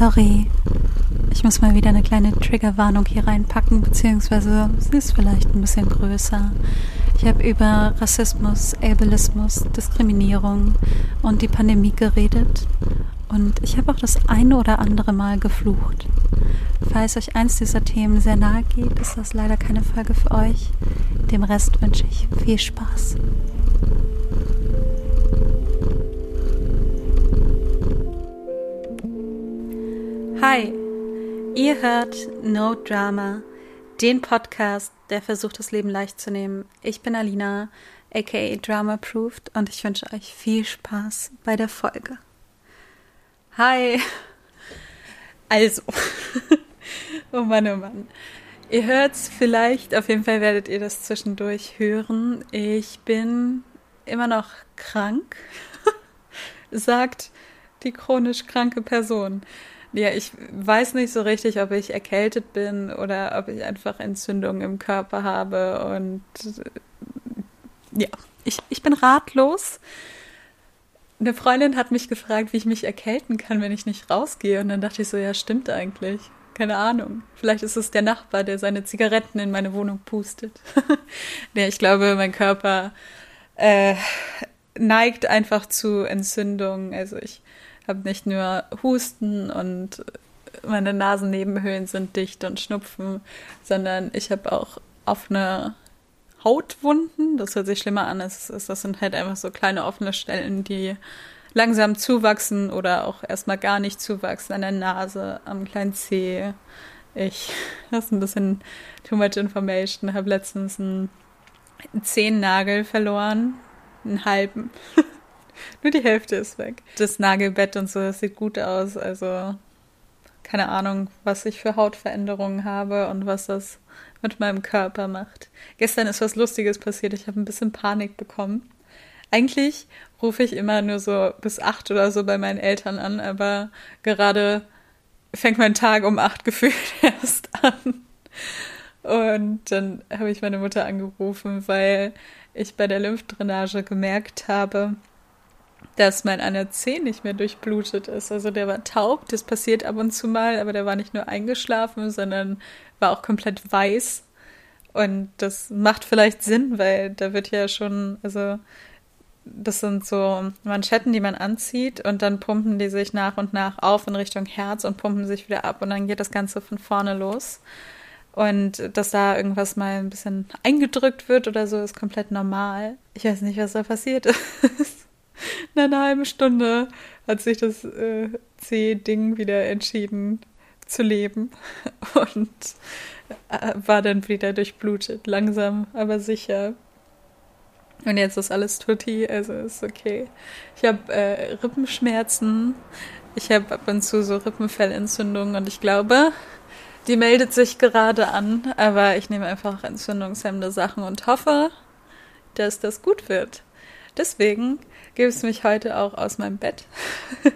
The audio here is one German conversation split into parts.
Sorry, ich muss mal wieder eine kleine Triggerwarnung hier reinpacken, beziehungsweise sie ist vielleicht ein bisschen größer. Ich habe über Rassismus, Ableismus, Diskriminierung und die Pandemie geredet und ich habe auch das eine oder andere Mal geflucht. Falls euch eins dieser Themen sehr nahe geht, ist das leider keine Folge für euch. Dem Rest wünsche ich viel Spaß. Hi, ihr hört No Drama, den Podcast, der versucht, das Leben leicht zu nehmen. Ich bin Alina, aka Drama Proofed, und ich wünsche euch viel Spaß bei der Folge. Hi. Also, oh Mann, oh Mann. Ihr hört's vielleicht, auf jeden Fall werdet ihr das zwischendurch hören. Ich bin immer noch krank, sagt die chronisch kranke Person. Ja, ich weiß nicht so richtig, ob ich erkältet bin oder ob ich einfach Entzündungen im Körper habe. Und ja, ich, ich bin ratlos. Eine Freundin hat mich gefragt, wie ich mich erkälten kann, wenn ich nicht rausgehe. Und dann dachte ich so, ja, stimmt eigentlich. Keine Ahnung. Vielleicht ist es der Nachbar, der seine Zigaretten in meine Wohnung pustet. ja, ich glaube, mein Körper äh, neigt einfach zu Entzündungen. Also ich habe nicht nur Husten und meine Nasennebenhöhlen sind dicht und Schnupfen, sondern ich habe auch offene Hautwunden. Das hört sich schlimmer an. Das, das sind halt einfach so kleine offene Stellen, die langsam zuwachsen oder auch erstmal gar nicht zuwachsen an der Nase, am kleinen Zeh. Ich, das ist ein bisschen too much information, habe letztens einen Zehennagel verloren, einen halben. Nur die Hälfte ist weg. Das Nagelbett und so, das sieht gut aus. Also keine Ahnung, was ich für Hautveränderungen habe und was das mit meinem Körper macht. Gestern ist was Lustiges passiert. Ich habe ein bisschen Panik bekommen. Eigentlich rufe ich immer nur so bis acht oder so bei meinen Eltern an, aber gerade fängt mein Tag um acht gefühlt erst an. Und dann habe ich meine Mutter angerufen, weil ich bei der Lymphdrainage gemerkt habe, dass mein einer Zeh nicht mehr durchblutet ist. Also der war taub, das passiert ab und zu mal, aber der war nicht nur eingeschlafen, sondern war auch komplett weiß. Und das macht vielleicht Sinn, weil da wird ja schon, also das sind so Manschetten, die man anzieht und dann pumpen die sich nach und nach auf in Richtung Herz und pumpen sich wieder ab und dann geht das Ganze von vorne los. Und dass da irgendwas mal ein bisschen eingedrückt wird oder so, ist komplett normal. Ich weiß nicht, was da passiert ist. Nach einer halben Stunde hat sich das äh, C-Ding wieder entschieden zu leben und äh, war dann wieder durchblutet, langsam, aber sicher. Und jetzt ist alles tutti, also ist okay. Ich habe äh, Rippenschmerzen, ich habe ab und zu so Rippenfellentzündungen und ich glaube, die meldet sich gerade an, aber ich nehme einfach entzündungshemmende Sachen und hoffe, dass das gut wird. Deswegen gibt es mich heute auch aus meinem Bett,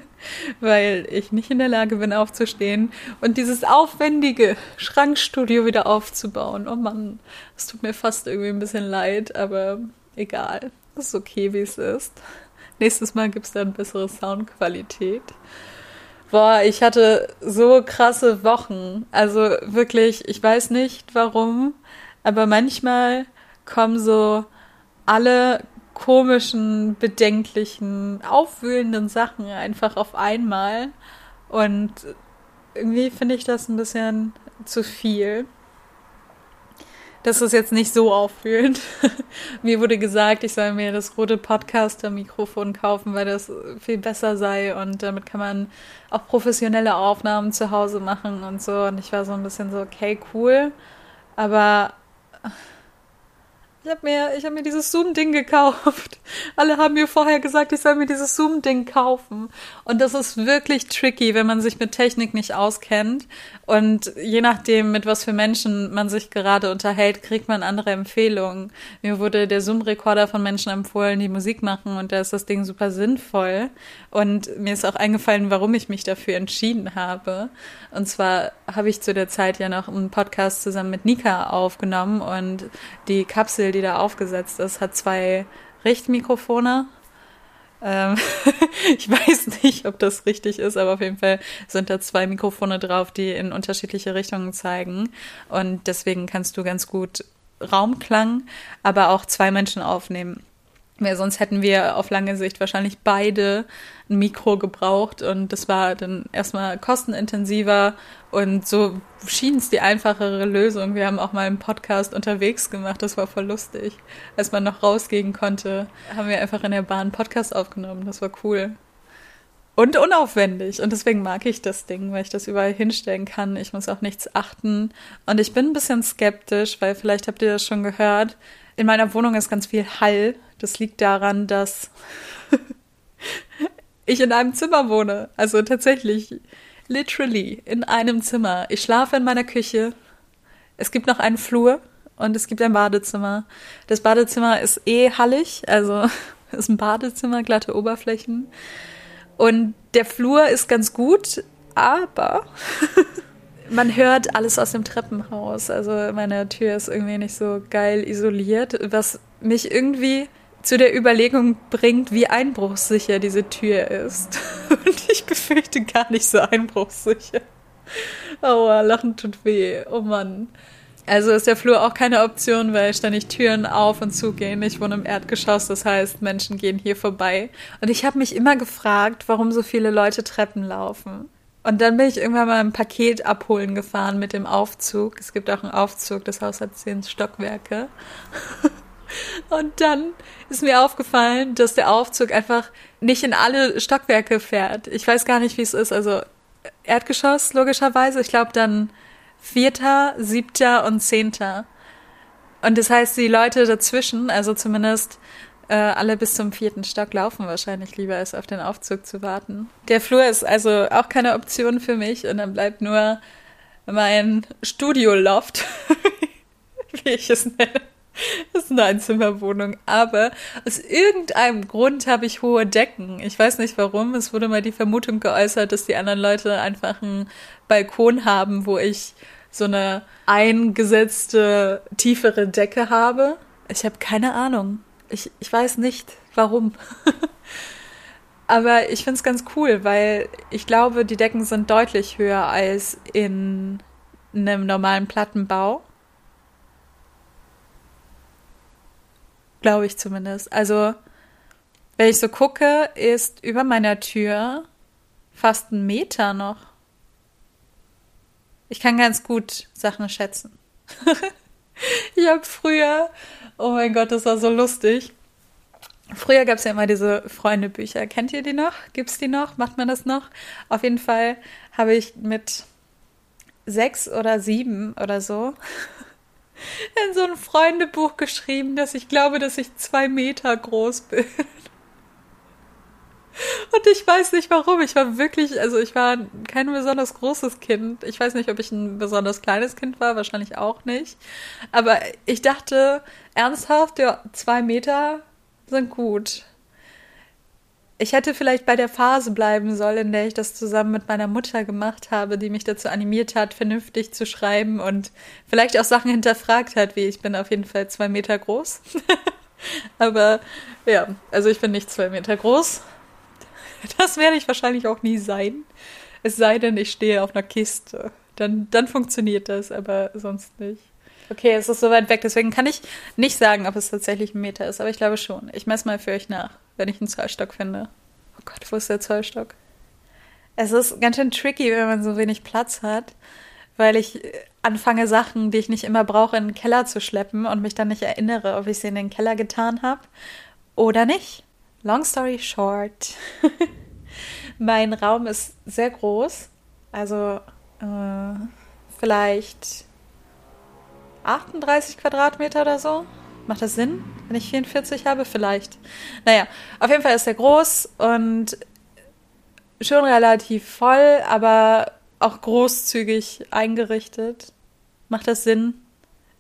weil ich nicht in der Lage bin aufzustehen und dieses aufwendige Schrankstudio wieder aufzubauen. Oh Mann, es tut mir fast irgendwie ein bisschen leid, aber egal. Es ist okay, wie es ist. Nächstes Mal gibt es dann bessere Soundqualität. Boah, ich hatte so krasse Wochen. Also wirklich, ich weiß nicht warum, aber manchmal kommen so alle komischen, bedenklichen, aufwühlenden Sachen einfach auf einmal. Und irgendwie finde ich das ein bisschen zu viel. Das ist jetzt nicht so auffühlend. mir wurde gesagt, ich soll mir das rote Podcaster-Mikrofon kaufen, weil das viel besser sei und damit kann man auch professionelle Aufnahmen zu Hause machen und so. Und ich war so ein bisschen so, okay, cool. Aber ich habe mir, hab mir dieses Zoom-Ding gekauft. Alle haben mir vorher gesagt, ich soll mir dieses Zoom-Ding kaufen. Und das ist wirklich tricky, wenn man sich mit Technik nicht auskennt. Und je nachdem, mit was für Menschen man sich gerade unterhält, kriegt man andere Empfehlungen. Mir wurde der Zoom-Rekorder von Menschen empfohlen, die Musik machen. Und da ist das Ding super sinnvoll. Und mir ist auch eingefallen, warum ich mich dafür entschieden habe. Und zwar habe ich zu der Zeit ja noch einen Podcast zusammen mit Nika aufgenommen. Und die Kapsel, die da aufgesetzt ist, hat zwei Richtmikrofone. Ähm, ich weiß nicht, ob das richtig ist, aber auf jeden Fall sind da zwei Mikrofone drauf, die in unterschiedliche Richtungen zeigen. Und deswegen kannst du ganz gut Raumklang, aber auch zwei Menschen aufnehmen. Weil sonst hätten wir auf lange Sicht wahrscheinlich beide ein Mikro gebraucht und das war dann erstmal kostenintensiver und so schien es die einfachere Lösung. Wir haben auch mal einen Podcast unterwegs gemacht, das war voll lustig. Als man noch rausgehen konnte, haben wir einfach in der Bahn einen Podcast aufgenommen, das war cool. Und unaufwendig. Und deswegen mag ich das Ding, weil ich das überall hinstellen kann. Ich muss auch nichts achten. Und ich bin ein bisschen skeptisch, weil vielleicht habt ihr das schon gehört. In meiner Wohnung ist ganz viel Hall. Das liegt daran, dass ich in einem Zimmer wohne. Also tatsächlich, literally in einem Zimmer. Ich schlafe in meiner Küche. Es gibt noch einen Flur und es gibt ein Badezimmer. Das Badezimmer ist eh hallig, also ist ein Badezimmer, glatte Oberflächen. Und der Flur ist ganz gut, aber man hört alles aus dem Treppenhaus. Also meine Tür ist irgendwie nicht so geil isoliert, was mich irgendwie zu der Überlegung bringt, wie einbruchssicher diese Tür ist. Und ich befürchte gar nicht so einbruchssicher. Aua, Lachen tut weh. Oh Mann. Also ist der Flur auch keine Option, weil ständig Türen auf und zu gehen. Ich wohne im Erdgeschoss, das heißt, Menschen gehen hier vorbei. Und ich habe mich immer gefragt, warum so viele Leute Treppen laufen. Und dann bin ich irgendwann mal ein Paket abholen gefahren mit dem Aufzug. Es gibt auch einen Aufzug, das Haus hat zehn Stockwerke. Und dann ist mir aufgefallen, dass der Aufzug einfach nicht in alle Stockwerke fährt. Ich weiß gar nicht, wie es ist. Also Erdgeschoss, logischerweise. Ich glaube dann vierter, siebter und zehnter. Und das heißt, die Leute dazwischen, also zumindest äh, alle bis zum vierten Stock laufen wahrscheinlich lieber, als auf den Aufzug zu warten. Der Flur ist also auch keine Option für mich und dann bleibt nur mein Studio-Loft, wie ich es nenne. Das ist eine Einzimmerwohnung. Aber aus irgendeinem Grund habe ich hohe Decken. Ich weiß nicht warum. Es wurde mal die Vermutung geäußert, dass die anderen Leute einfach einen Balkon haben, wo ich so eine eingesetzte, tiefere Decke habe. Ich habe keine Ahnung. Ich, ich weiß nicht, warum. Aber ich finde es ganz cool, weil ich glaube, die Decken sind deutlich höher als in einem normalen Plattenbau. Glaube ich zumindest. Also, wenn ich so gucke, ist über meiner Tür fast ein Meter noch. Ich kann ganz gut Sachen schätzen. ich habe früher, oh mein Gott, das war so lustig. Früher gab es ja immer diese Freundebücher. Kennt ihr die noch? Gibt es die noch? Macht man das noch? Auf jeden Fall habe ich mit sechs oder sieben oder so in so ein Freundebuch geschrieben, dass ich glaube, dass ich zwei Meter groß bin. Und ich weiß nicht warum. Ich war wirklich, also ich war kein besonders großes Kind. Ich weiß nicht, ob ich ein besonders kleines Kind war, wahrscheinlich auch nicht. Aber ich dachte ernsthaft, ja, zwei Meter sind gut ich hätte vielleicht bei der Phase bleiben sollen, in der ich das zusammen mit meiner Mutter gemacht habe, die mich dazu animiert hat, vernünftig zu schreiben und vielleicht auch Sachen hinterfragt hat, wie ich bin auf jeden Fall zwei Meter groß. Aber ja, also ich bin nicht zwei Meter groß. Das werde ich wahrscheinlich auch nie sein. Es sei denn, ich stehe auf einer Kiste. Dann, dann funktioniert das, aber sonst nicht. Okay, es ist so weit weg, deswegen kann ich nicht sagen, ob es tatsächlich ein Meter ist, aber ich glaube schon. Ich messe mal für euch nach wenn ich einen Zollstock finde. Oh Gott, wo ist der Zollstock? Es ist ganz schön tricky, wenn man so wenig Platz hat, weil ich anfange, Sachen, die ich nicht immer brauche, in den Keller zu schleppen und mich dann nicht erinnere, ob ich sie in den Keller getan habe oder nicht. Long story short. mein Raum ist sehr groß, also äh, vielleicht 38 Quadratmeter oder so. Macht das Sinn, wenn ich 44 habe? Vielleicht. Naja, auf jeden Fall ist er groß und schon relativ voll, aber auch großzügig eingerichtet. Macht das Sinn?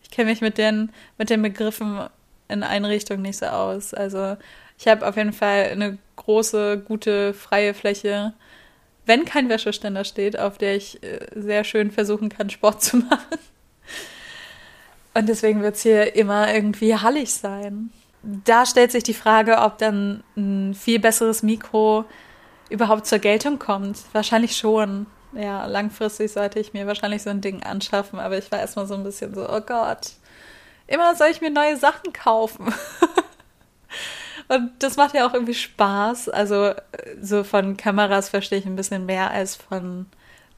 Ich kenne mich mit den, mit den Begriffen in Einrichtungen nicht so aus. Also ich habe auf jeden Fall eine große, gute, freie Fläche, wenn kein Wäscheständer steht, auf der ich äh, sehr schön versuchen kann, Sport zu machen. Und deswegen wird es hier immer irgendwie hallig sein. da stellt sich die Frage, ob dann ein viel besseres Mikro überhaupt zur Geltung kommt. Wahrscheinlich schon. Ja, langfristig sollte ich mir wahrscheinlich so ein Ding anschaffen, aber ich war erstmal so ein bisschen so, oh Gott, immer soll ich mir neue Sachen kaufen. Und das macht ja auch irgendwie Spaß. Also so von Kameras verstehe ich ein bisschen mehr als von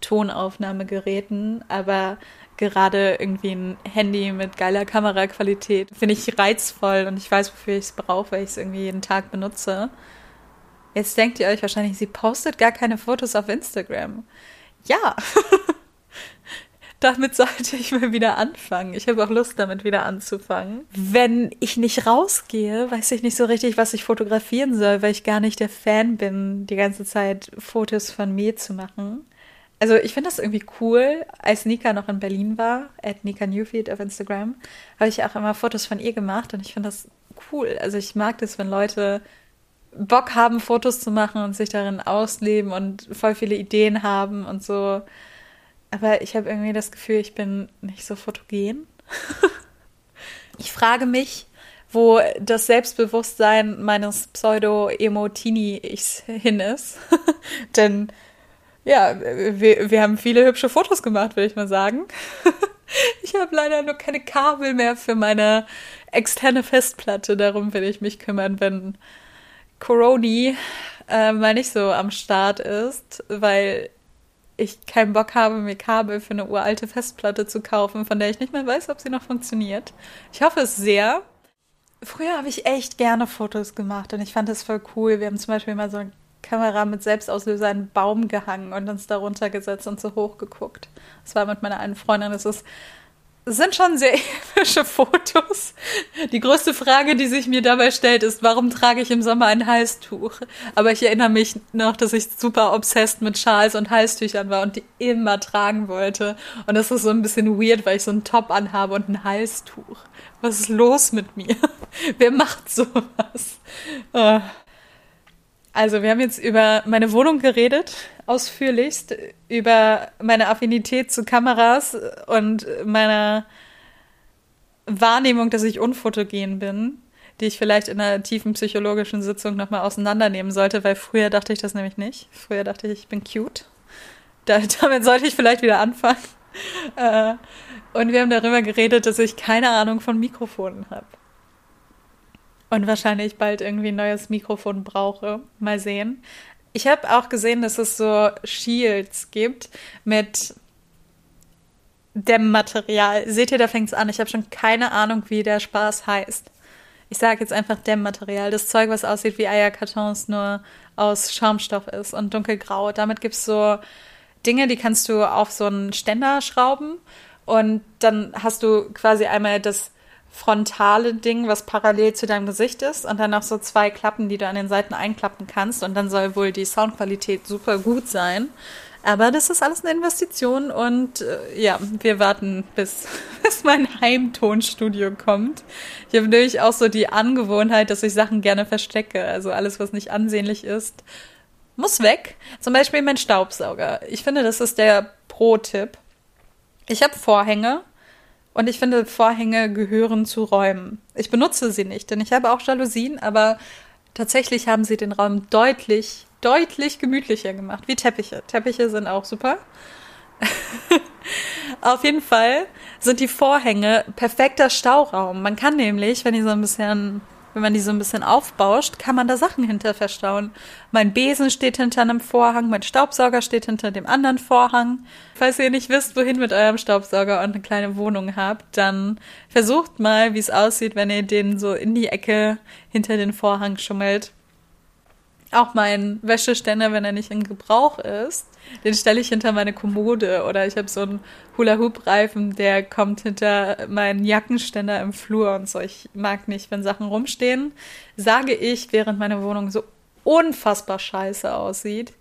Tonaufnahmegeräten, aber gerade irgendwie ein Handy mit geiler Kameraqualität finde ich reizvoll und ich weiß, wofür ich es brauche, weil ich es irgendwie jeden Tag benutze. Jetzt denkt ihr euch wahrscheinlich, sie postet gar keine Fotos auf Instagram. Ja, damit sollte ich mal wieder anfangen. Ich habe auch Lust, damit wieder anzufangen. Wenn ich nicht rausgehe, weiß ich nicht so richtig, was ich fotografieren soll, weil ich gar nicht der Fan bin, die ganze Zeit Fotos von mir zu machen also ich finde das irgendwie cool, als Nika noch in Berlin war, at Nika Newfield auf Instagram, habe ich auch immer Fotos von ihr gemacht und ich finde das cool. Also ich mag das, wenn Leute Bock haben, Fotos zu machen und sich darin ausleben und voll viele Ideen haben und so. Aber ich habe irgendwie das Gefühl, ich bin nicht so fotogen. ich frage mich, wo das Selbstbewusstsein meines Pseudo-Emo-Teenie-Ichs hin ist. Denn ja, wir, wir haben viele hübsche Fotos gemacht, würde ich mal sagen. ich habe leider nur keine Kabel mehr für meine externe Festplatte. Darum will ich mich kümmern, wenn Coroni äh, mal nicht so am Start ist, weil ich keinen Bock habe, mir Kabel für eine uralte Festplatte zu kaufen, von der ich nicht mehr weiß, ob sie noch funktioniert. Ich hoffe es sehr. Früher habe ich echt gerne Fotos gemacht und ich fand das voll cool. Wir haben zum Beispiel mal so ein Kamera mit Selbstauslöser einen Baum gehangen und uns darunter gesetzt und so hoch geguckt. Das war mit meiner einen Freundin. Das ist, sind schon sehr epische Fotos. Die größte Frage, die sich mir dabei stellt, ist, warum trage ich im Sommer ein Halstuch? Aber ich erinnere mich noch, dass ich super obsessed mit Schals und Halstüchern war und die immer tragen wollte. Und das ist so ein bisschen weird, weil ich so einen Top anhabe und ein Halstuch. Was ist los mit mir? Wer macht sowas? Oh. Also, wir haben jetzt über meine Wohnung geredet, ausführlichst, über meine Affinität zu Kameras und meiner Wahrnehmung, dass ich unfotogen bin, die ich vielleicht in einer tiefen psychologischen Sitzung nochmal auseinandernehmen sollte, weil früher dachte ich das nämlich nicht. Früher dachte ich, ich bin cute. Da, damit sollte ich vielleicht wieder anfangen. Äh, und wir haben darüber geredet, dass ich keine Ahnung von Mikrofonen habe und wahrscheinlich bald irgendwie ein neues Mikrofon brauche. Mal sehen. Ich habe auch gesehen, dass es so Shields gibt mit Dämmmaterial. Seht ihr, da fängt es an. Ich habe schon keine Ahnung, wie der Spaß heißt. Ich sage jetzt einfach Dämmmaterial. Das Zeug, was aussieht wie Eierkartons, nur aus Schaumstoff ist und dunkelgrau. Damit gibt es so Dinge, die kannst du auf so einen Ständer schrauben und dann hast du quasi einmal das frontale Ding, was parallel zu deinem Gesicht ist und dann noch so zwei Klappen, die du an den Seiten einklappen kannst und dann soll wohl die Soundqualität super gut sein. Aber das ist alles eine Investition und äh, ja, wir warten, bis, bis mein Heimtonstudio kommt. Ich habe natürlich auch so die Angewohnheit, dass ich Sachen gerne verstecke. Also alles, was nicht ansehnlich ist, muss weg. Zum Beispiel mein Staubsauger. Ich finde, das ist der Pro-Tipp. Ich habe Vorhänge und ich finde, Vorhänge gehören zu Räumen. Ich benutze sie nicht, denn ich habe auch Jalousien, aber tatsächlich haben sie den Raum deutlich, deutlich gemütlicher gemacht, wie Teppiche. Teppiche sind auch super. Auf jeden Fall sind die Vorhänge perfekter Stauraum. Man kann nämlich, wenn die so ein bisschen wenn man die so ein bisschen aufbauscht, kann man da Sachen hinter verstauen. Mein Besen steht hinter einem Vorhang, mein Staubsauger steht hinter dem anderen Vorhang. Falls ihr nicht wisst, wohin mit eurem Staubsauger und eine kleine Wohnung habt, dann versucht mal, wie es aussieht, wenn ihr den so in die Ecke hinter den Vorhang schummelt. Auch mein Wäscheständer, wenn er nicht in Gebrauch ist, den stelle ich hinter meine Kommode oder ich habe so einen Hula-Hoop-Reifen, der kommt hinter meinen Jackenständer im Flur und so. Ich mag nicht, wenn Sachen rumstehen. Sage ich, während meine Wohnung so unfassbar scheiße aussieht.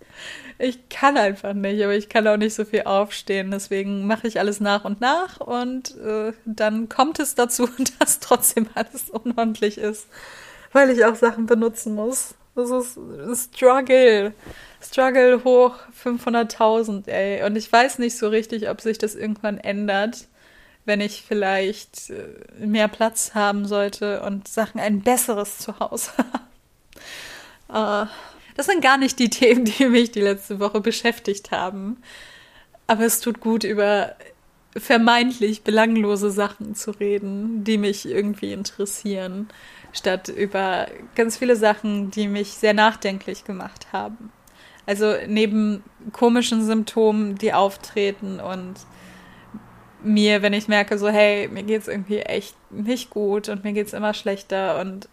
Ich kann einfach nicht, aber ich kann auch nicht so viel aufstehen. Deswegen mache ich alles nach und nach und äh, dann kommt es dazu, dass trotzdem alles unordentlich ist, weil ich auch Sachen benutzen muss. Das ist Struggle. Struggle hoch 500.000, ey. Und ich weiß nicht so richtig, ob sich das irgendwann ändert. wenn ich vielleicht äh, mehr Platz haben sollte und Sachen ein besseres Zuhause haben. Äh, das sind gar nicht die Themen, die mich die letzte Woche beschäftigt haben. Aber es tut gut, über vermeintlich belanglose Sachen zu reden, die mich irgendwie interessieren, statt über ganz viele Sachen, die mich sehr nachdenklich gemacht haben. Also neben komischen Symptomen, die auftreten und mir, wenn ich merke, so, hey, mir geht's irgendwie echt nicht gut und mir geht's immer schlechter und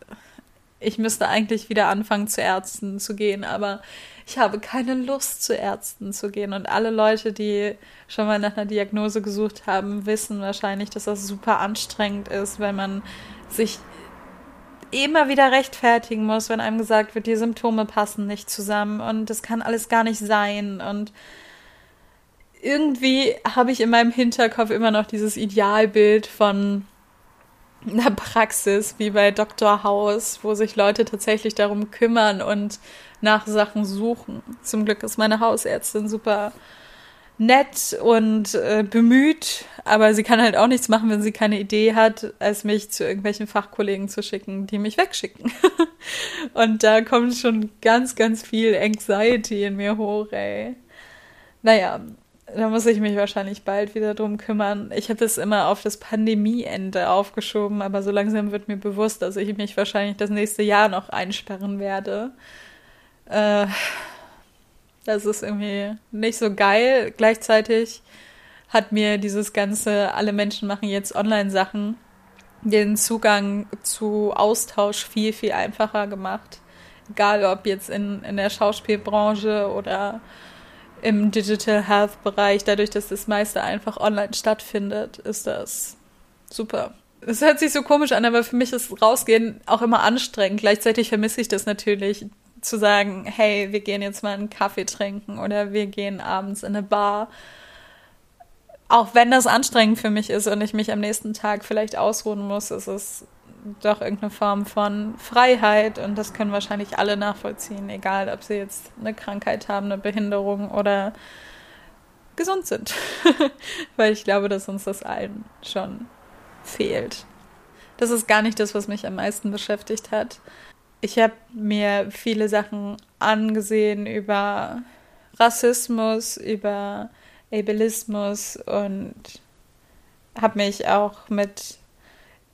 ich müsste eigentlich wieder anfangen, zu Ärzten zu gehen, aber ich habe keine Lust, zu Ärzten zu gehen. Und alle Leute, die schon mal nach einer Diagnose gesucht haben, wissen wahrscheinlich, dass das super anstrengend ist, weil man sich immer wieder rechtfertigen muss, wenn einem gesagt wird, die Symptome passen nicht zusammen und das kann alles gar nicht sein. Und irgendwie habe ich in meinem Hinterkopf immer noch dieses Idealbild von einer Praxis wie bei Dr. House, wo sich Leute tatsächlich darum kümmern und nach Sachen suchen. Zum Glück ist meine Hausärztin super nett und äh, bemüht, aber sie kann halt auch nichts machen, wenn sie keine Idee hat, als mich zu irgendwelchen Fachkollegen zu schicken, die mich wegschicken. und da kommt schon ganz, ganz viel Anxiety in mir hoch, ey. Naja, da muss ich mich wahrscheinlich bald wieder drum kümmern. Ich habe das immer auf das Pandemieende aufgeschoben, aber so langsam wird mir bewusst, dass ich mich wahrscheinlich das nächste Jahr noch einsperren werde. Äh, das ist irgendwie nicht so geil. Gleichzeitig hat mir dieses ganze, alle Menschen machen jetzt Online-Sachen, den Zugang zu Austausch viel, viel einfacher gemacht. Egal ob jetzt in, in der Schauspielbranche oder im Digital Health Bereich, dadurch, dass das meiste einfach online stattfindet, ist das super. Es hört sich so komisch an, aber für mich ist Rausgehen auch immer anstrengend. Gleichzeitig vermisse ich das natürlich, zu sagen, hey, wir gehen jetzt mal einen Kaffee trinken oder wir gehen abends in eine Bar. Auch wenn das anstrengend für mich ist und ich mich am nächsten Tag vielleicht ausruhen muss, ist es doch irgendeine Form von Freiheit und das können wahrscheinlich alle nachvollziehen, egal ob sie jetzt eine Krankheit haben, eine Behinderung oder gesund sind. Weil ich glaube, dass uns das allen schon fehlt. Das ist gar nicht das, was mich am meisten beschäftigt hat ich habe mir viele Sachen angesehen über Rassismus, über Ableismus und habe mich auch mit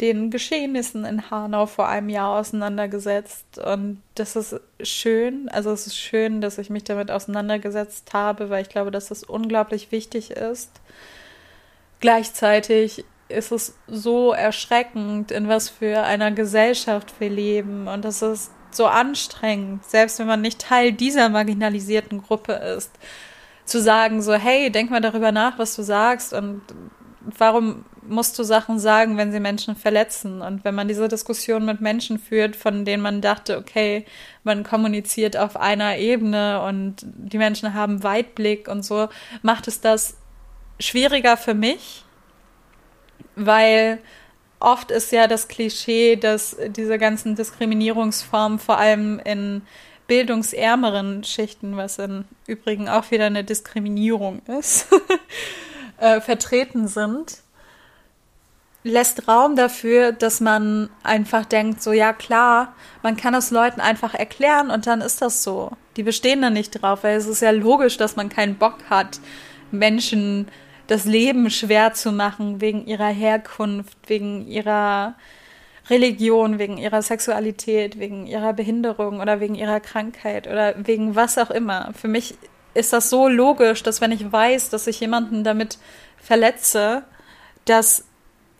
den Geschehnissen in Hanau vor einem Jahr auseinandergesetzt. Und das ist schön. Also es ist schön, dass ich mich damit auseinandergesetzt habe, weil ich glaube, dass das unglaublich wichtig ist. Gleichzeitig ist es so erschreckend, in was für einer Gesellschaft wir leben. Und das ist so anstrengend, selbst wenn man nicht Teil dieser marginalisierten Gruppe ist, zu sagen, so, hey, denk mal darüber nach, was du sagst und warum musst du Sachen sagen, wenn sie Menschen verletzen? Und wenn man diese Diskussion mit Menschen führt, von denen man dachte, okay, man kommuniziert auf einer Ebene und die Menschen haben Weitblick und so, macht es das schwieriger für mich, weil oft ist ja das Klischee, dass diese ganzen Diskriminierungsformen vor allem in bildungsärmeren Schichten, was im Übrigen auch wieder eine Diskriminierung ist, äh, vertreten sind, lässt Raum dafür, dass man einfach denkt, so ja klar, man kann es Leuten einfach erklären und dann ist das so. Die bestehen da nicht drauf, weil es ist ja logisch, dass man keinen Bock hat, Menschen das Leben schwer zu machen wegen ihrer Herkunft, wegen ihrer Religion, wegen ihrer Sexualität, wegen ihrer Behinderung oder wegen ihrer Krankheit oder wegen was auch immer. Für mich ist das so logisch, dass wenn ich weiß, dass ich jemanden damit verletze, dass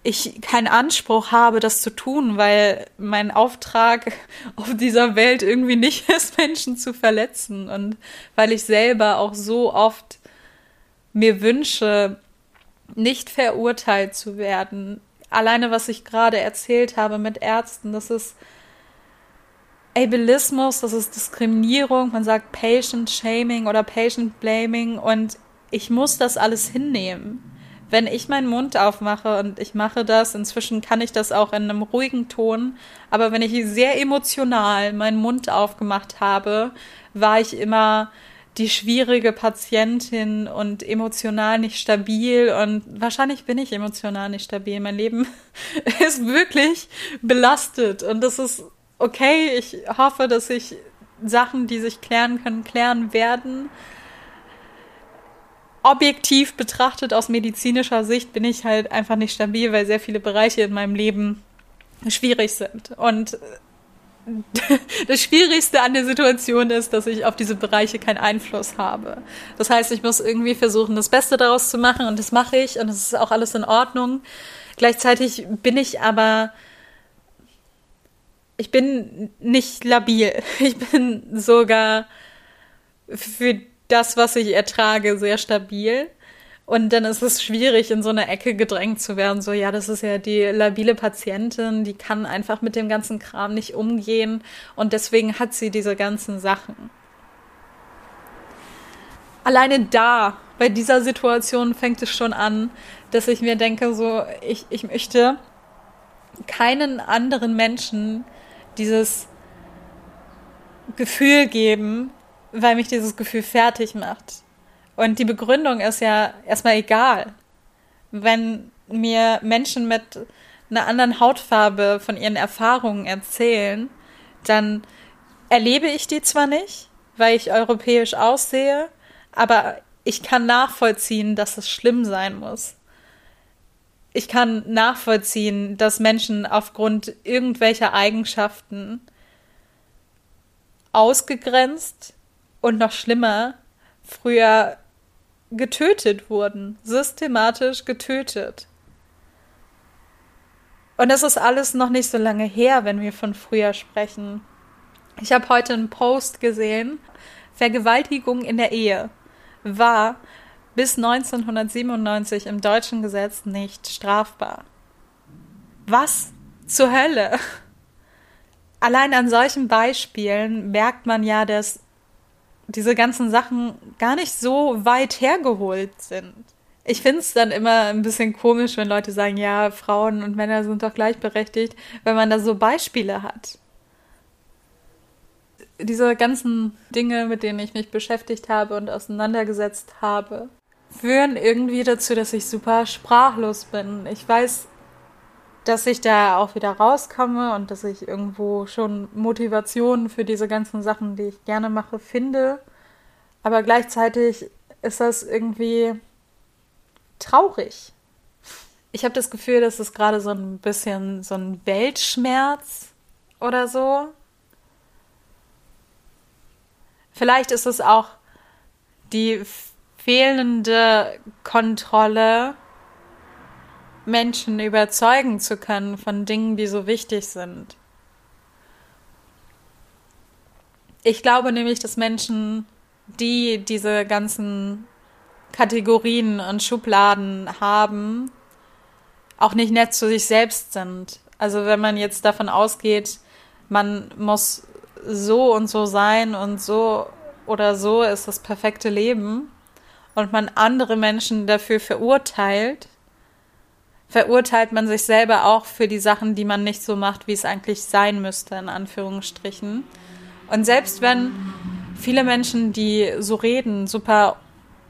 ich keinen Anspruch habe, das zu tun, weil mein Auftrag auf dieser Welt irgendwie nicht ist, Menschen zu verletzen und weil ich selber auch so oft mir wünsche, nicht verurteilt zu werden. Alleine, was ich gerade erzählt habe mit Ärzten, das ist Ableismus, das ist Diskriminierung, man sagt Patient Shaming oder Patient Blaming und ich muss das alles hinnehmen. Wenn ich meinen Mund aufmache und ich mache das, inzwischen kann ich das auch in einem ruhigen Ton, aber wenn ich sehr emotional meinen Mund aufgemacht habe, war ich immer die schwierige Patientin und emotional nicht stabil und wahrscheinlich bin ich emotional nicht stabil. Mein Leben ist wirklich belastet und das ist okay. Ich hoffe, dass sich Sachen, die sich klären können, klären werden. Objektiv betrachtet aus medizinischer Sicht bin ich halt einfach nicht stabil, weil sehr viele Bereiche in meinem Leben schwierig sind. Und das Schwierigste an der Situation ist, dass ich auf diese Bereiche keinen Einfluss habe. Das heißt, ich muss irgendwie versuchen, das Beste daraus zu machen und das mache ich und es ist auch alles in Ordnung. Gleichzeitig bin ich aber, ich bin nicht labil. Ich bin sogar für das, was ich ertrage, sehr stabil. Und dann ist es schwierig, in so eine Ecke gedrängt zu werden. So, ja, das ist ja die labile Patientin, die kann einfach mit dem ganzen Kram nicht umgehen. Und deswegen hat sie diese ganzen Sachen. Alleine da, bei dieser Situation fängt es schon an, dass ich mir denke, so, ich, ich möchte keinen anderen Menschen dieses Gefühl geben, weil mich dieses Gefühl fertig macht. Und die Begründung ist ja erstmal egal. Wenn mir Menschen mit einer anderen Hautfarbe von ihren Erfahrungen erzählen, dann erlebe ich die zwar nicht, weil ich europäisch aussehe, aber ich kann nachvollziehen, dass es schlimm sein muss. Ich kann nachvollziehen, dass Menschen aufgrund irgendwelcher Eigenschaften ausgegrenzt und noch schlimmer früher getötet wurden, systematisch getötet. Und das ist alles noch nicht so lange her, wenn wir von früher sprechen. Ich habe heute einen Post gesehen, Vergewaltigung in der Ehe war bis 1997 im deutschen Gesetz nicht strafbar. Was zur Hölle? Allein an solchen Beispielen merkt man ja, dass diese ganzen Sachen gar nicht so weit hergeholt sind. Ich finde es dann immer ein bisschen komisch, wenn Leute sagen, ja, Frauen und Männer sind doch gleichberechtigt, wenn man da so Beispiele hat. Diese ganzen Dinge, mit denen ich mich beschäftigt habe und auseinandergesetzt habe, führen irgendwie dazu, dass ich super sprachlos bin. Ich weiß, dass ich da auch wieder rauskomme und dass ich irgendwo schon Motivation für diese ganzen Sachen, die ich gerne mache, finde. Aber gleichzeitig ist das irgendwie traurig. Ich habe das Gefühl, dass es gerade so ein bisschen so ein Weltschmerz oder so. Vielleicht ist es auch die fehlende Kontrolle Menschen überzeugen zu können von Dingen, die so wichtig sind. Ich glaube nämlich, dass Menschen, die diese ganzen Kategorien und Schubladen haben, auch nicht nett zu sich selbst sind. Also wenn man jetzt davon ausgeht, man muss so und so sein und so oder so ist das perfekte Leben und man andere Menschen dafür verurteilt, verurteilt man sich selber auch für die Sachen, die man nicht so macht, wie es eigentlich sein müsste, in Anführungsstrichen. Und selbst wenn viele Menschen, die so reden, super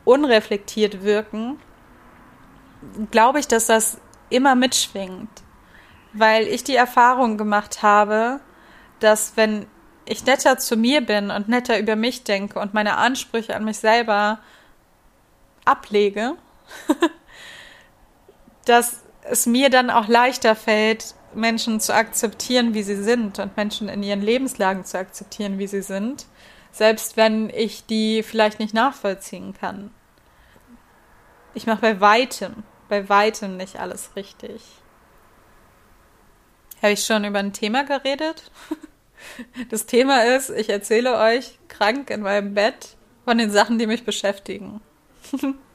unreflektiert wirken, glaube ich, dass das immer mitschwingt. Weil ich die Erfahrung gemacht habe, dass wenn ich netter zu mir bin und netter über mich denke und meine Ansprüche an mich selber ablege, dass es mir dann auch leichter fällt, Menschen zu akzeptieren, wie sie sind und Menschen in ihren Lebenslagen zu akzeptieren, wie sie sind, selbst wenn ich die vielleicht nicht nachvollziehen kann. Ich mache bei weitem, bei weitem nicht alles richtig. Habe ich schon über ein Thema geredet? Das Thema ist, ich erzähle euch krank in meinem Bett von den Sachen, die mich beschäftigen.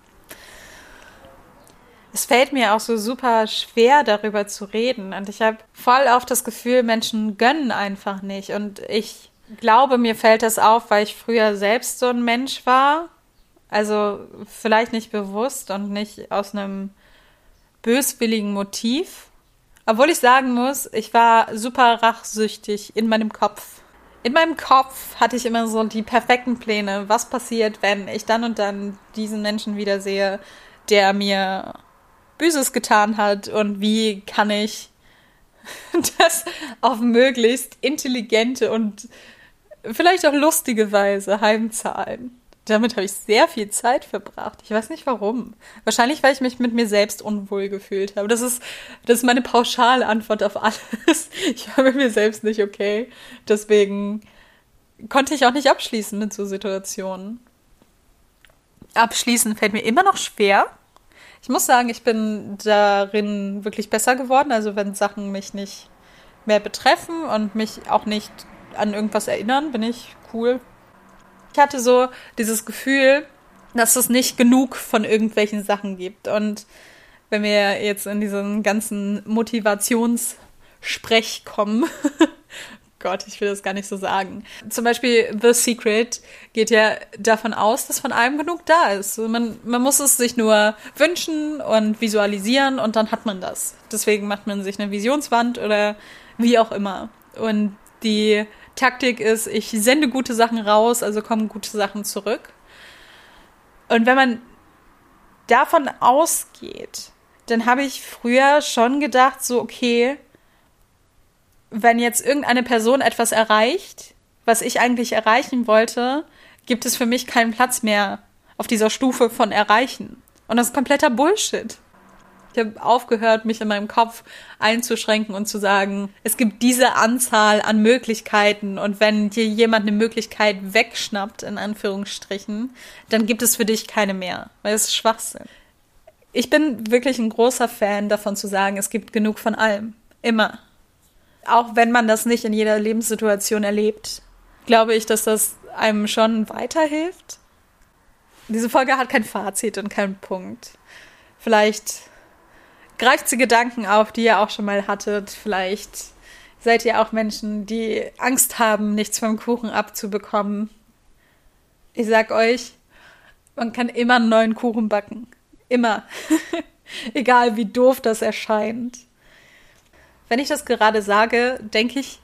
es fällt mir auch so super schwer, darüber zu reden. Und ich habe voll auf das Gefühl, Menschen gönnen einfach nicht. Und ich glaube, mir fällt das auf, weil ich früher selbst so ein Mensch war. Also vielleicht nicht bewusst und nicht aus einem böswilligen Motiv. Obwohl ich sagen muss, ich war super rachsüchtig in meinem Kopf. in meinem Kopf hatte ich immer so die perfekten Pläne. Was passiert, wenn ich dann und dann diesen Menschen wiedersehe, der mir Böses getan hat und wie kann ich das auf möglichst intelligente und vielleicht auch lustige Weise heimzahlen. Damit habe ich sehr viel Zeit verbracht. Ich weiß nicht warum. Wahrscheinlich, weil ich mich mit mir selbst unwohl gefühlt habe. Das ist, das ist meine pauschale Antwort auf alles. Ich war mit mir selbst nicht okay. Deswegen konnte ich auch nicht abschließen mit so Situationen. Abschließen fällt mir immer noch schwer. Ich muss sagen, ich bin darin wirklich besser geworden. Also wenn Sachen mich nicht mehr betreffen und mich auch nicht an irgendwas erinnern, bin ich cool. Ich hatte so dieses Gefühl, dass es nicht genug von irgendwelchen Sachen gibt. Und wenn wir jetzt in diesen ganzen Motivationssprech kommen, Gott, ich will das gar nicht so sagen. Zum Beispiel The Secret geht ja davon aus, dass von allem genug da ist. Man, man muss es sich nur wünschen und visualisieren und dann hat man das. Deswegen macht man sich eine Visionswand oder wie auch immer. Und die Taktik ist, ich sende gute Sachen raus, also kommen gute Sachen zurück. Und wenn man davon ausgeht, dann habe ich früher schon gedacht, so, okay, wenn jetzt irgendeine Person etwas erreicht, was ich eigentlich erreichen wollte, gibt es für mich keinen Platz mehr auf dieser Stufe von erreichen. Und das ist kompletter Bullshit. Ich habe aufgehört, mich in meinem Kopf einzuschränken und zu sagen, es gibt diese Anzahl an Möglichkeiten und wenn dir jemand eine Möglichkeit wegschnappt, in Anführungsstrichen, dann gibt es für dich keine mehr, weil es ist Schwachsinn. Ich bin wirklich ein großer Fan davon zu sagen, es gibt genug von allem. Immer auch wenn man das nicht in jeder Lebenssituation erlebt, glaube ich, dass das einem schon weiterhilft. Diese Folge hat kein Fazit und keinen Punkt. Vielleicht greift sie Gedanken auf, die ihr auch schon mal hattet. Vielleicht seid ihr auch Menschen, die Angst haben, nichts vom Kuchen abzubekommen. Ich sag euch, man kann immer einen neuen Kuchen backen. Immer. Egal wie doof das erscheint. Wenn ich das gerade sage, denke ich,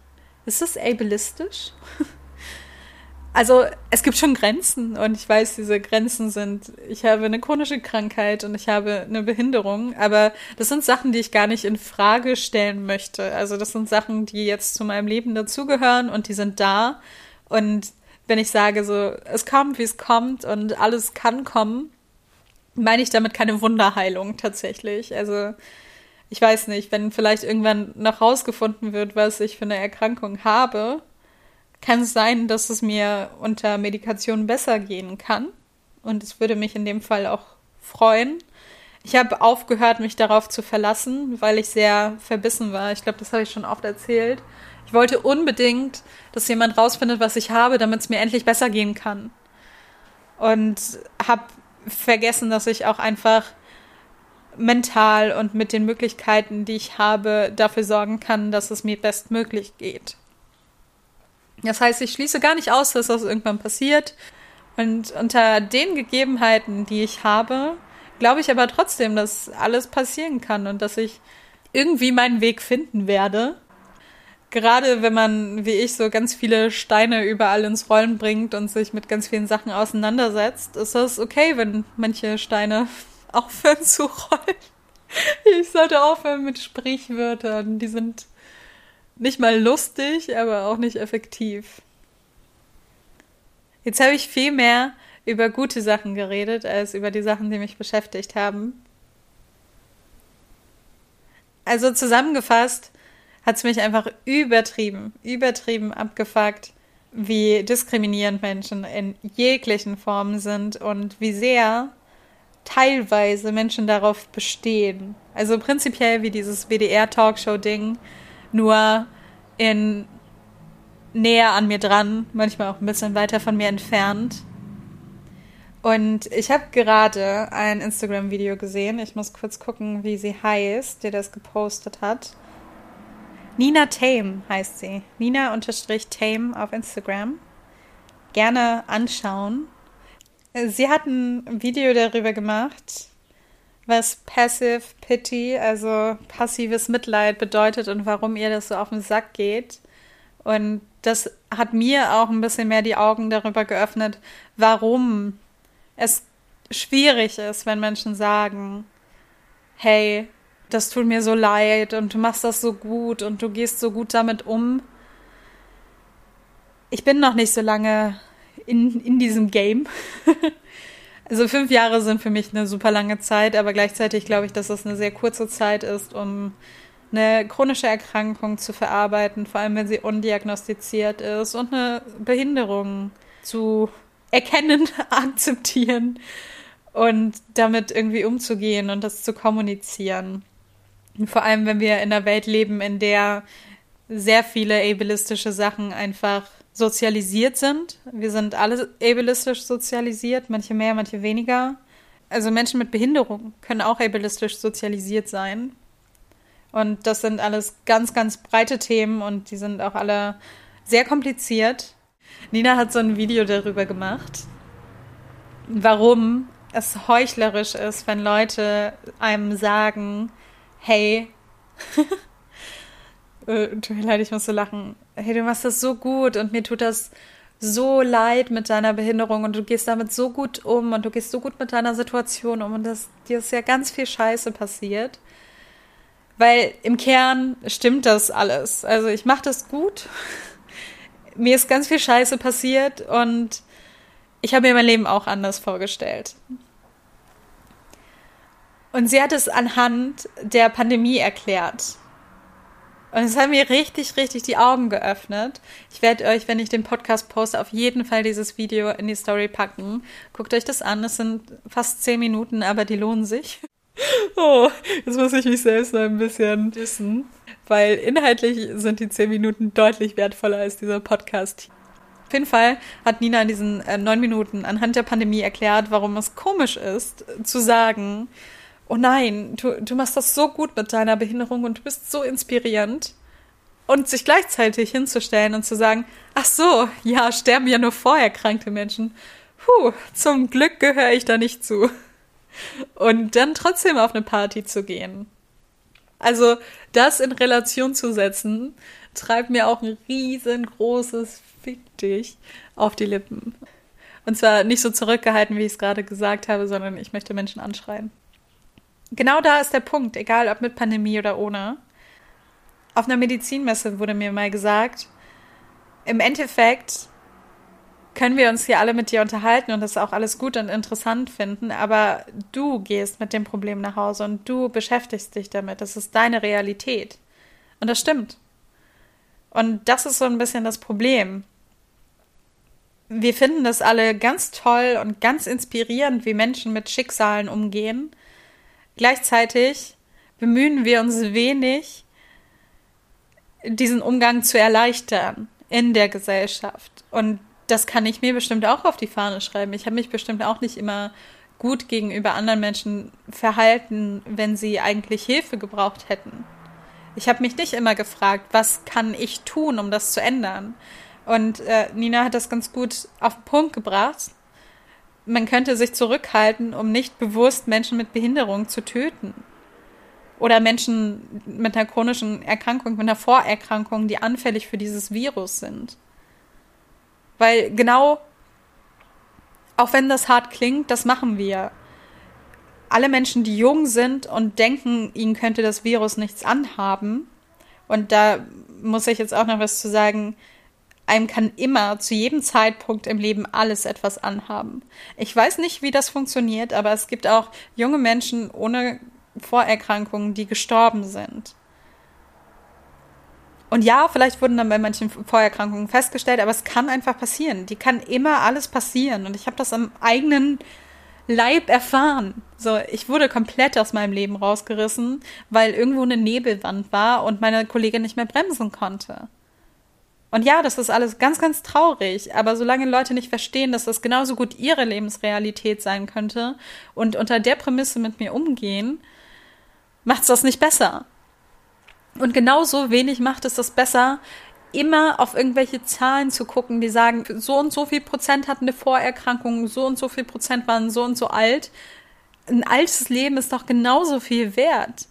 ist das ableistisch? also es gibt schon Grenzen und ich weiß, diese Grenzen sind, ich habe eine chronische Krankheit und ich habe eine Behinderung, aber das sind Sachen, die ich gar nicht in Frage stellen möchte. Also das sind Sachen, die jetzt zu meinem Leben dazugehören und die sind da. Und wenn ich sage so, es kommt, wie es kommt und alles kann kommen, meine ich damit keine Wunderheilung tatsächlich. Also ich weiß nicht, wenn vielleicht irgendwann noch rausgefunden wird, was ich für eine Erkrankung habe, kann es sein, dass es mir unter Medikation besser gehen kann. Und es würde mich in dem Fall auch freuen. Ich habe aufgehört, mich darauf zu verlassen, weil ich sehr verbissen war. Ich glaube, das habe ich schon oft erzählt. Ich wollte unbedingt, dass jemand rausfindet, was ich habe, damit es mir endlich besser gehen kann. Und habe vergessen, dass ich auch einfach mental und mit den Möglichkeiten, die ich habe, dafür sorgen kann, dass es mir bestmöglich geht. Das heißt, ich schließe gar nicht aus, dass das irgendwann passiert. Und unter den Gegebenheiten, die ich habe, glaube ich aber trotzdem, dass alles passieren kann und dass ich irgendwie meinen Weg finden werde. Gerade wenn man, wie ich, so ganz viele Steine überall ins Rollen bringt und sich mit ganz vielen Sachen auseinandersetzt, ist das okay, wenn manche Steine aufhören zu rollen. Ich sollte aufhören mit Sprichwörtern. Die sind nicht mal lustig, aber auch nicht effektiv. Jetzt habe ich viel mehr über gute Sachen geredet, als über die Sachen, die mich beschäftigt haben. Also zusammengefasst hat es mich einfach übertrieben, übertrieben abgefuckt, wie diskriminierend Menschen in jeglichen Formen sind und wie sehr teilweise Menschen darauf bestehen. Also prinzipiell wie dieses WDR-Talkshow-Ding, nur in näher an mir dran, manchmal auch ein bisschen weiter von mir entfernt. Und ich habe gerade ein Instagram-Video gesehen. Ich muss kurz gucken, wie sie heißt, der das gepostet hat. Nina Tame heißt sie. Nina-Tame auf Instagram. Gerne anschauen. Sie hat ein Video darüber gemacht, was Passive Pity, also passives Mitleid bedeutet und warum ihr das so auf den Sack geht. Und das hat mir auch ein bisschen mehr die Augen darüber geöffnet, warum es schwierig ist, wenn Menschen sagen, hey, das tut mir so leid und du machst das so gut und du gehst so gut damit um. Ich bin noch nicht so lange in, in diesem Game. also fünf Jahre sind für mich eine super lange Zeit, aber gleichzeitig glaube ich, dass das eine sehr kurze Zeit ist, um eine chronische Erkrankung zu verarbeiten, vor allem wenn sie undiagnostiziert ist und eine Behinderung zu erkennen, akzeptieren und damit irgendwie umzugehen und das zu kommunizieren. Vor allem, wenn wir in einer Welt leben, in der sehr viele ableistische Sachen einfach sozialisiert sind. Wir sind alle ableistisch sozialisiert, manche mehr, manche weniger. Also Menschen mit Behinderung können auch ableistisch sozialisiert sein. Und das sind alles ganz, ganz breite Themen und die sind auch alle sehr kompliziert. Nina hat so ein Video darüber gemacht, warum es heuchlerisch ist, wenn Leute einem sagen, hey, äh, tut mir leid, ich muss so lachen, hey, du machst das so gut und mir tut das so leid mit deiner Behinderung und du gehst damit so gut um und du gehst so gut mit deiner Situation um und das, dir ist ja ganz viel Scheiße passiert. Weil im Kern stimmt das alles. Also ich mache das gut. mir ist ganz viel Scheiße passiert und ich habe mir mein Leben auch anders vorgestellt. Und sie hat es anhand der Pandemie erklärt. Und es hat mir richtig, richtig die Augen geöffnet. Ich werde euch, wenn ich den Podcast poste, auf jeden Fall dieses Video in die Story packen. Guckt euch das an. Es sind fast zehn Minuten, aber die lohnen sich. Oh, jetzt muss ich mich selbst noch ein bisschen dissen, weil inhaltlich sind die zehn Minuten deutlich wertvoller als dieser Podcast. Auf jeden Fall hat Nina in diesen äh, neun Minuten anhand der Pandemie erklärt, warum es komisch ist, zu sagen, oh nein, du, du machst das so gut mit deiner Behinderung und du bist so inspirierend. Und sich gleichzeitig hinzustellen und zu sagen, ach so, ja, sterben ja nur vorerkrankte Menschen. Puh, zum Glück gehöre ich da nicht zu und dann trotzdem auf eine Party zu gehen. Also das in Relation zu setzen, treibt mir auch ein riesengroßes Fick dich auf die Lippen. Und zwar nicht so zurückgehalten, wie ich es gerade gesagt habe, sondern ich möchte Menschen anschreien. Genau da ist der Punkt, egal ob mit Pandemie oder ohne. Auf einer Medizinmesse wurde mir mal gesagt, im Endeffekt können wir uns hier alle mit dir unterhalten und das auch alles gut und interessant finden, aber du gehst mit dem Problem nach Hause und du beschäftigst dich damit. Das ist deine Realität. Und das stimmt. Und das ist so ein bisschen das Problem. Wir finden das alle ganz toll und ganz inspirierend, wie Menschen mit Schicksalen umgehen. Gleichzeitig bemühen wir uns wenig, diesen Umgang zu erleichtern in der Gesellschaft. Und das kann ich mir bestimmt auch auf die Fahne schreiben. Ich habe mich bestimmt auch nicht immer gut gegenüber anderen Menschen verhalten, wenn sie eigentlich Hilfe gebraucht hätten. Ich habe mich nicht immer gefragt, was kann ich tun, um das zu ändern. Und äh, Nina hat das ganz gut auf den Punkt gebracht. Man könnte sich zurückhalten, um nicht bewusst Menschen mit Behinderung zu töten. Oder Menschen mit einer chronischen Erkrankung, mit einer Vorerkrankung, die anfällig für dieses Virus sind. Weil genau, auch wenn das hart klingt, das machen wir. Alle Menschen, die jung sind und denken, ihnen könnte das Virus nichts anhaben, und da muss ich jetzt auch noch was zu sagen, einem kann immer zu jedem Zeitpunkt im Leben alles etwas anhaben. Ich weiß nicht, wie das funktioniert, aber es gibt auch junge Menschen ohne Vorerkrankungen, die gestorben sind. Und ja, vielleicht wurden dann bei manchen Vorerkrankungen festgestellt, aber es kann einfach passieren. Die kann immer alles passieren. Und ich habe das am eigenen Leib erfahren. So, ich wurde komplett aus meinem Leben rausgerissen, weil irgendwo eine Nebelwand war und meine Kollegin nicht mehr bremsen konnte. Und ja, das ist alles ganz, ganz traurig. Aber solange Leute nicht verstehen, dass das genauso gut ihre Lebensrealität sein könnte und unter der Prämisse mit mir umgehen, macht's das nicht besser. Und genauso wenig macht es das besser, immer auf irgendwelche Zahlen zu gucken, die sagen, so und so viel Prozent hatten eine Vorerkrankung, so und so viel Prozent waren so und so alt. Ein altes Leben ist doch genauso viel wert.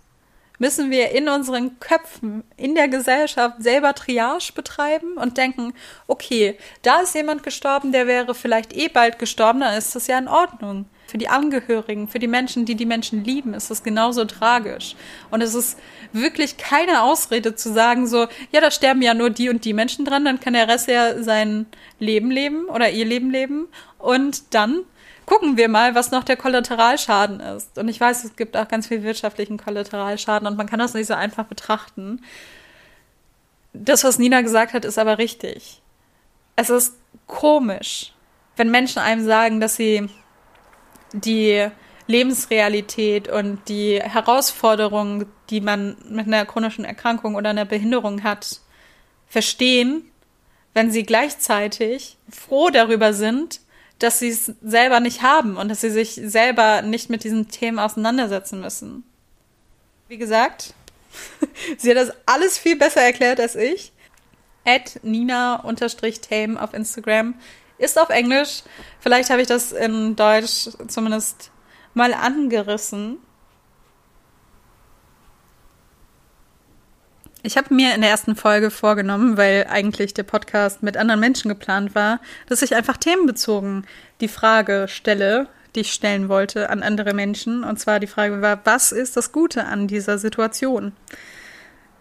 Müssen wir in unseren Köpfen, in der Gesellschaft selber Triage betreiben und denken, okay, da ist jemand gestorben, der wäre vielleicht eh bald gestorben, dann ist das ja in Ordnung. Für die Angehörigen, für die Menschen, die die Menschen lieben, ist das genauso tragisch. Und es ist wirklich keine Ausrede zu sagen, so, ja, da sterben ja nur die und die Menschen dran, dann kann der Rest ja sein Leben leben oder ihr Leben leben. Und dann gucken wir mal, was noch der Kollateralschaden ist. Und ich weiß, es gibt auch ganz viel wirtschaftlichen Kollateralschaden und man kann das nicht so einfach betrachten. Das, was Nina gesagt hat, ist aber richtig. Es ist komisch, wenn Menschen einem sagen, dass sie die Lebensrealität und die Herausforderungen, die man mit einer chronischen Erkrankung oder einer Behinderung hat, verstehen, wenn sie gleichzeitig froh darüber sind, dass sie es selber nicht haben und dass sie sich selber nicht mit diesen Themen auseinandersetzen müssen. Wie gesagt, sie hat das alles viel besser erklärt als ich. At Nina-Tame auf Instagram ist auf Englisch. Vielleicht habe ich das in Deutsch zumindest mal angerissen. Ich habe mir in der ersten Folge vorgenommen, weil eigentlich der Podcast mit anderen Menschen geplant war, dass ich einfach themenbezogen die Frage stelle, die ich stellen wollte an andere Menschen. Und zwar die Frage war, was ist das Gute an dieser Situation?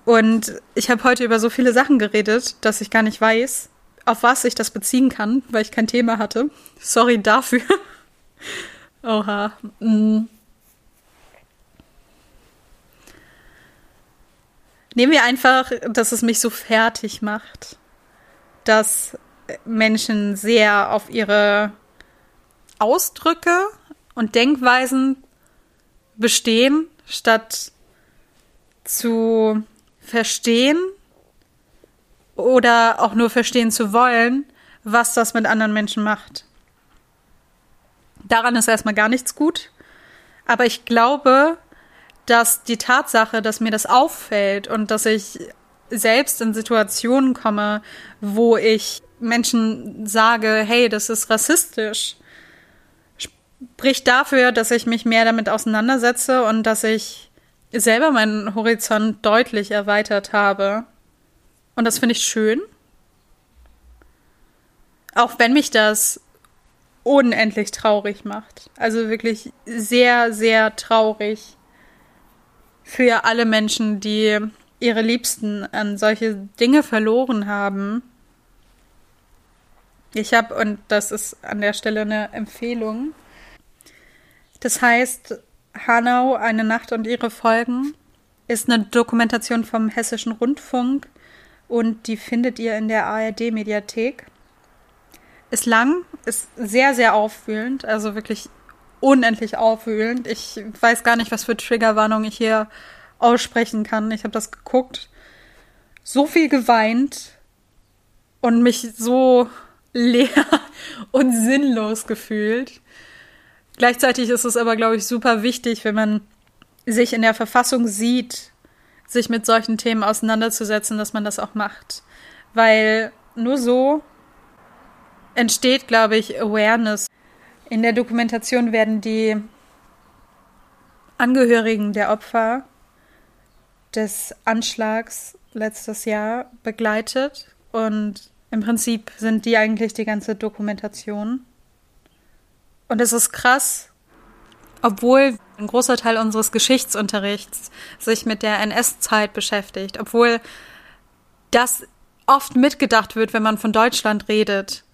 Und ich habe heute über so viele Sachen geredet, dass ich gar nicht weiß, auf was ich das beziehen kann, weil ich kein Thema hatte. Sorry dafür. Oha. Mm. Nehmen wir einfach, dass es mich so fertig macht, dass Menschen sehr auf ihre Ausdrücke und Denkweisen bestehen, statt zu verstehen oder auch nur verstehen zu wollen, was das mit anderen Menschen macht. Daran ist erstmal gar nichts gut. Aber ich glaube, dass die Tatsache, dass mir das auffällt und dass ich selbst in Situationen komme, wo ich Menschen sage, hey, das ist rassistisch, spricht dafür, dass ich mich mehr damit auseinandersetze und dass ich selber meinen Horizont deutlich erweitert habe. Und das finde ich schön. Auch wenn mich das unendlich traurig macht. Also wirklich sehr, sehr traurig für alle Menschen, die ihre Liebsten an solche Dinge verloren haben. Ich habe, und das ist an der Stelle eine Empfehlung, das heißt Hanau, eine Nacht und ihre Folgen, ist eine Dokumentation vom Hessischen Rundfunk und die findet ihr in der ARD-Mediathek. Ist lang, ist sehr, sehr aufwühlend, also wirklich unendlich aufwühlend. Ich weiß gar nicht, was für Triggerwarnung ich hier aussprechen kann. Ich habe das geguckt, so viel geweint und mich so leer und sinnlos gefühlt. Gleichzeitig ist es aber, glaube ich, super wichtig, wenn man sich in der Verfassung sieht, sich mit solchen Themen auseinanderzusetzen, dass man das auch macht. Weil nur so entsteht, glaube ich, Awareness. In der Dokumentation werden die Angehörigen der Opfer des Anschlags letztes Jahr begleitet und im Prinzip sind die eigentlich die ganze Dokumentation. Und es ist krass, obwohl ein großer Teil unseres Geschichtsunterrichts sich mit der NS-Zeit beschäftigt, obwohl das oft mitgedacht wird, wenn man von Deutschland redet,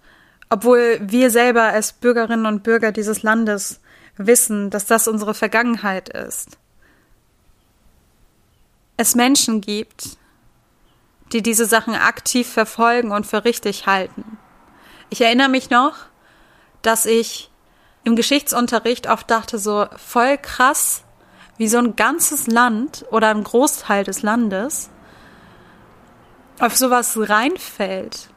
obwohl wir selber als Bürgerinnen und Bürger dieses Landes wissen, dass das unsere Vergangenheit ist. Es Menschen gibt, die diese Sachen aktiv verfolgen und für richtig halten. Ich erinnere mich noch, dass ich im Geschichtsunterricht oft dachte, so voll krass, wie so ein ganzes Land oder ein Großteil des Landes auf sowas reinfällt.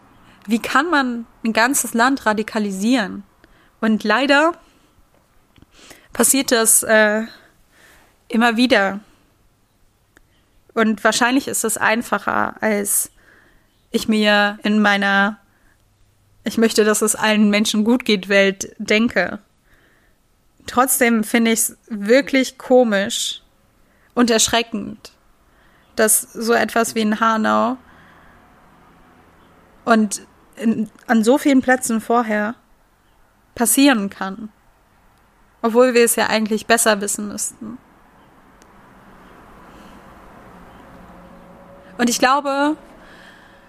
Wie kann man ein ganzes Land radikalisieren? Und leider passiert das äh, immer wieder. Und wahrscheinlich ist es einfacher, als ich mir in meiner ich möchte, dass es allen Menschen gut geht, Welt denke. Trotzdem finde ich es wirklich komisch und erschreckend, dass so etwas wie in Hanau und in, an so vielen Plätzen vorher passieren kann. Obwohl wir es ja eigentlich besser wissen müssten. Und ich glaube,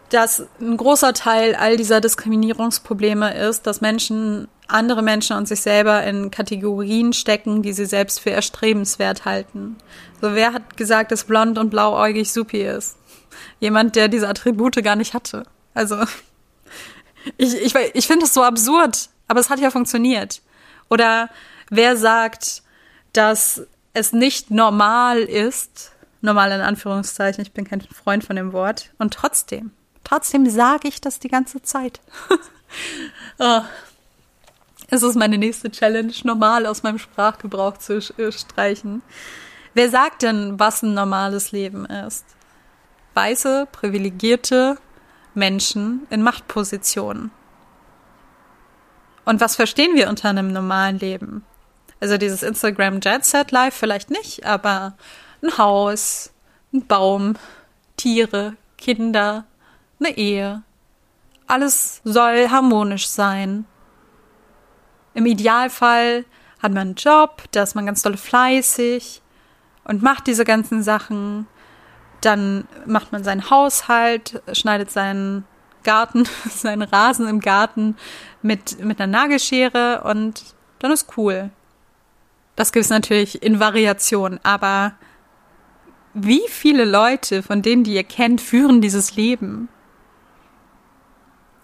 dass ein großer Teil all dieser Diskriminierungsprobleme ist, dass Menschen andere Menschen und sich selber in Kategorien stecken, die sie selbst für erstrebenswert halten. So, wer hat gesagt, dass blond und blauäugig supi ist? Jemand, der diese Attribute gar nicht hatte. Also, ich, ich, ich finde das so absurd, aber es hat ja funktioniert. Oder wer sagt, dass es nicht normal ist, normal in Anführungszeichen, ich bin kein Freund von dem Wort, und trotzdem, trotzdem sage ich das die ganze Zeit. oh. Es ist meine nächste Challenge, normal aus meinem Sprachgebrauch zu äh, streichen. Wer sagt denn, was ein normales Leben ist? Weiße, privilegierte Menschen in Machtpositionen. Und was verstehen wir unter einem normalen Leben? Also dieses Instagram Jet Set Life vielleicht nicht, aber ein Haus, ein Baum, Tiere, Kinder, eine Ehe. Alles soll harmonisch sein. Im Idealfall hat man einen Job, da ist man ganz doll fleißig und macht diese ganzen Sachen. Dann macht man seinen Haushalt, schneidet seinen Garten, seinen Rasen im Garten mit, mit einer Nagelschere und dann ist cool. Das gibt es natürlich in Variation, aber wie viele Leute von denen, die ihr kennt, führen dieses Leben?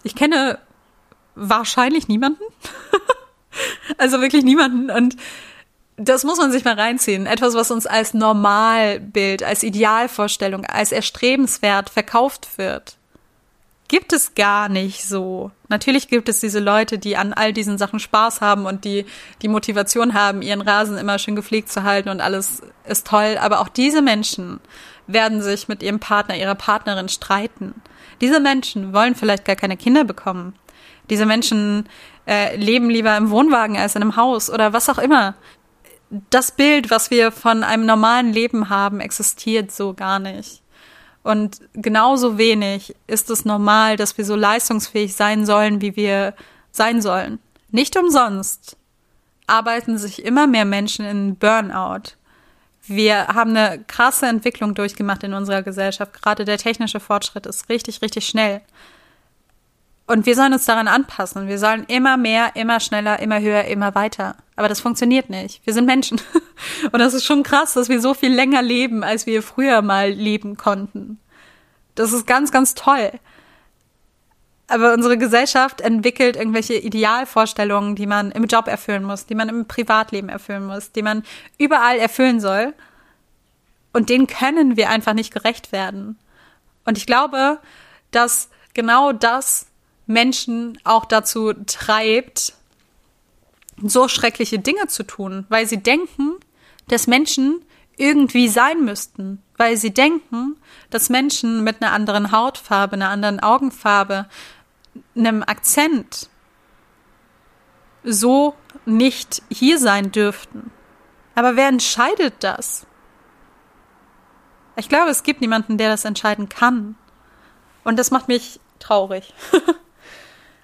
Ich kenne wahrscheinlich niemanden. also wirklich niemanden. Und das muss man sich mal reinziehen. Etwas, was uns als Normalbild, als Idealvorstellung, als erstrebenswert verkauft wird gibt es gar nicht so. Natürlich gibt es diese Leute, die an all diesen Sachen Spaß haben und die die Motivation haben, ihren Rasen immer schön gepflegt zu halten und alles ist toll. Aber auch diese Menschen werden sich mit ihrem Partner, ihrer Partnerin streiten. Diese Menschen wollen vielleicht gar keine Kinder bekommen. Diese Menschen äh, leben lieber im Wohnwagen als in einem Haus oder was auch immer. Das Bild, was wir von einem normalen Leben haben, existiert so gar nicht. Und genauso wenig ist es normal, dass wir so leistungsfähig sein sollen, wie wir sein sollen. Nicht umsonst arbeiten sich immer mehr Menschen in Burnout. Wir haben eine krasse Entwicklung durchgemacht in unserer Gesellschaft. Gerade der technische Fortschritt ist richtig, richtig schnell. Und wir sollen uns daran anpassen. Wir sollen immer mehr, immer schneller, immer höher, immer weiter. Aber das funktioniert nicht. Wir sind Menschen. Und das ist schon krass, dass wir so viel länger leben, als wir früher mal leben konnten. Das ist ganz, ganz toll. Aber unsere Gesellschaft entwickelt irgendwelche Idealvorstellungen, die man im Job erfüllen muss, die man im Privatleben erfüllen muss, die man überall erfüllen soll. Und denen können wir einfach nicht gerecht werden. Und ich glaube, dass genau das Menschen auch dazu treibt, so schreckliche Dinge zu tun, weil sie denken, dass Menschen irgendwie sein müssten, weil sie denken, dass Menschen mit einer anderen Hautfarbe, einer anderen Augenfarbe, einem Akzent so nicht hier sein dürften. Aber wer entscheidet das? Ich glaube, es gibt niemanden, der das entscheiden kann. Und das macht mich traurig.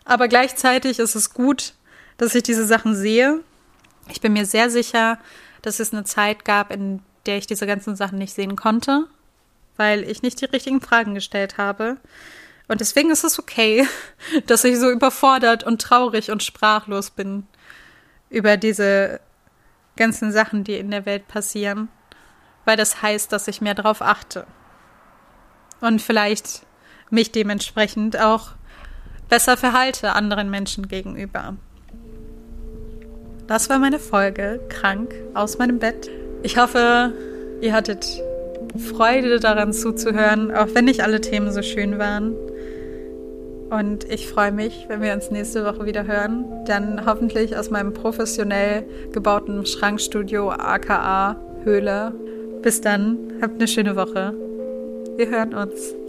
Aber gleichzeitig ist es gut, dass ich diese Sachen sehe. Ich bin mir sehr sicher, dass es eine Zeit gab, in der ich diese ganzen Sachen nicht sehen konnte, weil ich nicht die richtigen Fragen gestellt habe. Und deswegen ist es okay, dass ich so überfordert und traurig und sprachlos bin über diese ganzen Sachen, die in der Welt passieren, weil das heißt, dass ich mehr darauf achte. Und vielleicht mich dementsprechend auch besser verhalte anderen Menschen gegenüber. Das war meine Folge, krank aus meinem Bett. Ich hoffe, ihr hattet Freude daran zuzuhören, auch wenn nicht alle Themen so schön waren. Und ich freue mich, wenn wir uns nächste Woche wieder hören. Dann hoffentlich aus meinem professionell gebauten Schrankstudio aka Höhle. Bis dann, habt eine schöne Woche. Wir hören uns.